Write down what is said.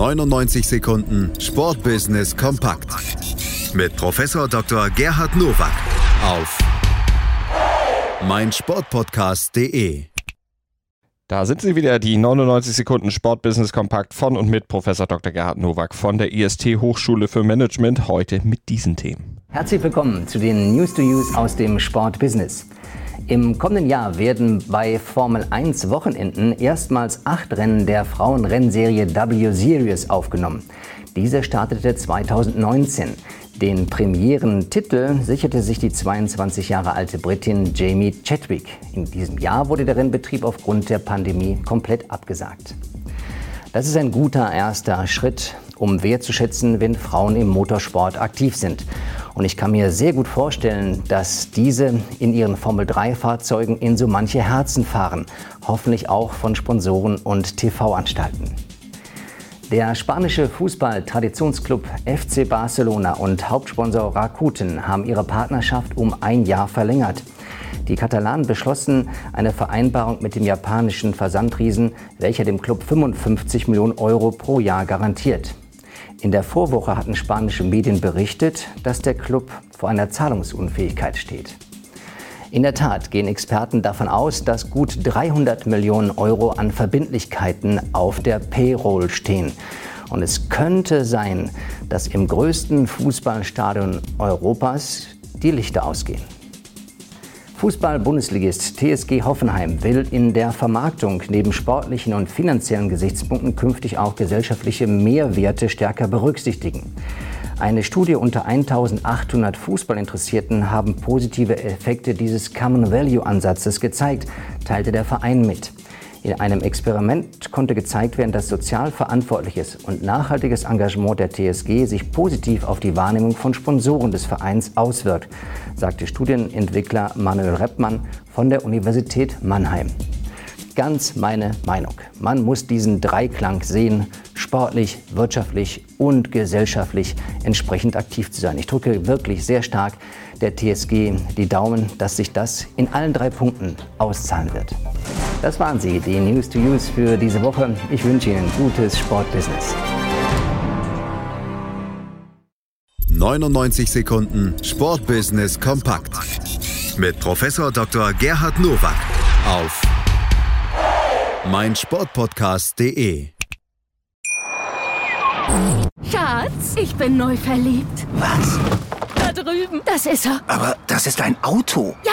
99 Sekunden Sportbusiness kompakt mit Professor Dr. Gerhard Nowak auf meinsportpodcast.de. Da sind sie wieder, die 99 Sekunden Sportbusiness Kompakt von und mit Professor Dr. Gerhard Nowak von der IST Hochschule für Management, heute mit diesen Themen. Herzlich willkommen zu den News to Use aus dem Sportbusiness. Im kommenden Jahr werden bei Formel 1 Wochenenden erstmals acht Rennen der Frauenrennserie W Series aufgenommen. Diese startete 2019. Den Premierentitel sicherte sich die 22 Jahre alte Britin Jamie Chadwick. In diesem Jahr wurde der Rennbetrieb aufgrund der Pandemie komplett abgesagt. Das ist ein guter erster Schritt, um wertzuschätzen, wenn Frauen im Motorsport aktiv sind. Und ich kann mir sehr gut vorstellen, dass diese in ihren Formel-3-Fahrzeugen in so manche Herzen fahren, hoffentlich auch von Sponsoren und TV-Anstalten. Der spanische Fußball-Traditionsclub FC Barcelona und Hauptsponsor Rakuten haben ihre Partnerschaft um ein Jahr verlängert. Die Katalanen beschlossen eine Vereinbarung mit dem japanischen Versandriesen, welcher dem Club 55 Millionen Euro pro Jahr garantiert. In der Vorwoche hatten spanische Medien berichtet, dass der Club vor einer Zahlungsunfähigkeit steht. In der Tat gehen Experten davon aus, dass gut 300 Millionen Euro an Verbindlichkeiten auf der Payroll stehen. Und es könnte sein, dass im größten Fußballstadion Europas die Lichter ausgehen. Fußball-Bundesligist TSG Hoffenheim will in der Vermarktung neben sportlichen und finanziellen Gesichtspunkten künftig auch gesellschaftliche Mehrwerte stärker berücksichtigen. Eine Studie unter 1800 Fußballinteressierten haben positive Effekte dieses Common Value Ansatzes gezeigt, teilte der Verein mit. In einem Experiment konnte gezeigt werden, dass sozial verantwortliches und nachhaltiges Engagement der TSG sich positiv auf die Wahrnehmung von Sponsoren des Vereins auswirkt, sagte Studienentwickler Manuel Reppmann von der Universität Mannheim ganz meine Meinung. Man muss diesen Dreiklang sehen, sportlich, wirtschaftlich und gesellschaftlich entsprechend aktiv zu sein. Ich drücke wirklich sehr stark der TSG die Daumen, dass sich das in allen drei Punkten auszahlen wird. Das waren sie, die News to Use für diese Woche. Ich wünsche Ihnen gutes Sportbusiness. 99 Sekunden Sportbusiness kompakt mit Professor Dr. Gerhard Nowak auf meinsportpodcast.de. Schatz, ich bin neu verliebt. Was? Da drüben. Das ist er. Aber das ist ein Auto. Ja,